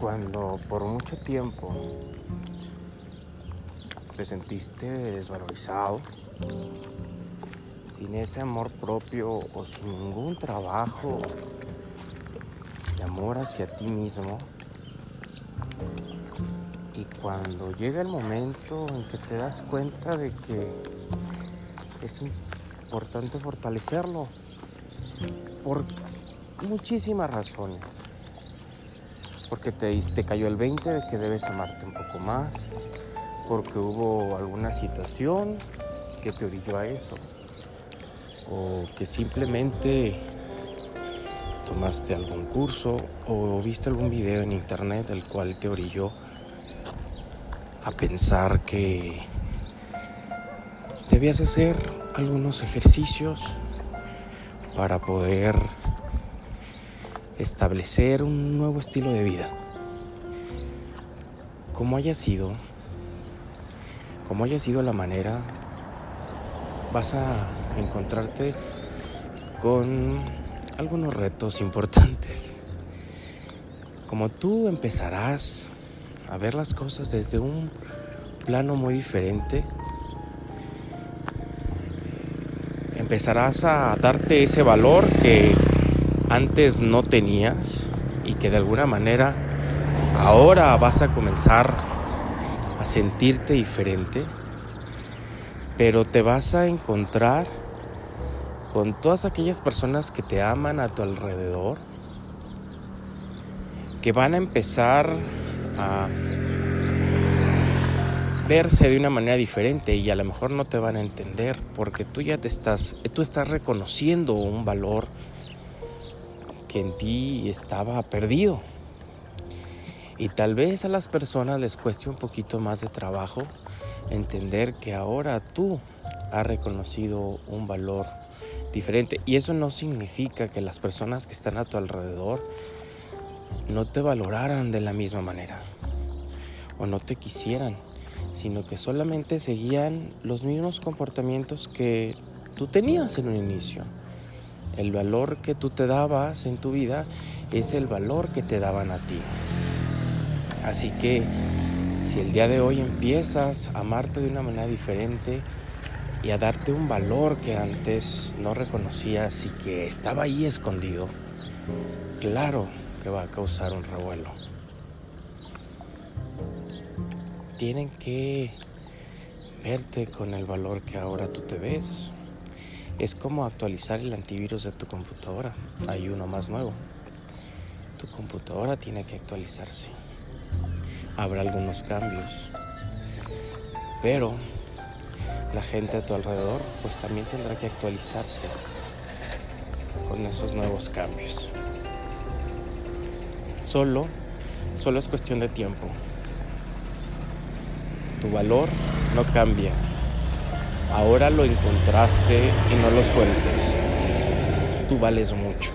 cuando por mucho tiempo te sentiste desvalorizado, sin ese amor propio o sin ningún trabajo de amor hacia ti mismo, y cuando llega el momento en que te das cuenta de que es importante fortalecerlo por muchísimas razones. Porque te, cayó el 20 de que debes amarte un poco más, porque hubo alguna situación que te orilló a eso, o que simplemente tomaste algún curso o viste algún video en internet el cual te orilló a pensar que debías hacer algunos ejercicios para poder establecer un nuevo estilo de vida. Como haya sido, como haya sido la manera, vas a encontrarte con algunos retos importantes. Como tú empezarás a ver las cosas desde un plano muy diferente, empezarás a darte ese valor que antes no tenías y que de alguna manera ahora vas a comenzar a sentirte diferente, pero te vas a encontrar con todas aquellas personas que te aman a tu alrededor, que van a empezar a verse de una manera diferente y a lo mejor no te van a entender porque tú ya te estás, tú estás reconociendo un valor en ti estaba perdido. Y tal vez a las personas les cueste un poquito más de trabajo entender que ahora tú has reconocido un valor diferente. Y eso no significa que las personas que están a tu alrededor no te valoraran de la misma manera o no te quisieran, sino que solamente seguían los mismos comportamientos que tú tenías en un inicio. El valor que tú te dabas en tu vida es el valor que te daban a ti. Así que si el día de hoy empiezas a amarte de una manera diferente y a darte un valor que antes no reconocías y que estaba ahí escondido, claro que va a causar un revuelo. Tienen que verte con el valor que ahora tú te ves. Es como actualizar el antivirus de tu computadora. Hay uno más nuevo. Tu computadora tiene que actualizarse. Habrá algunos cambios. Pero la gente a tu alrededor pues también tendrá que actualizarse con esos nuevos cambios. Solo, solo es cuestión de tiempo. Tu valor no cambia. Ahora lo encontraste y no lo sueltes. Tú vales mucho.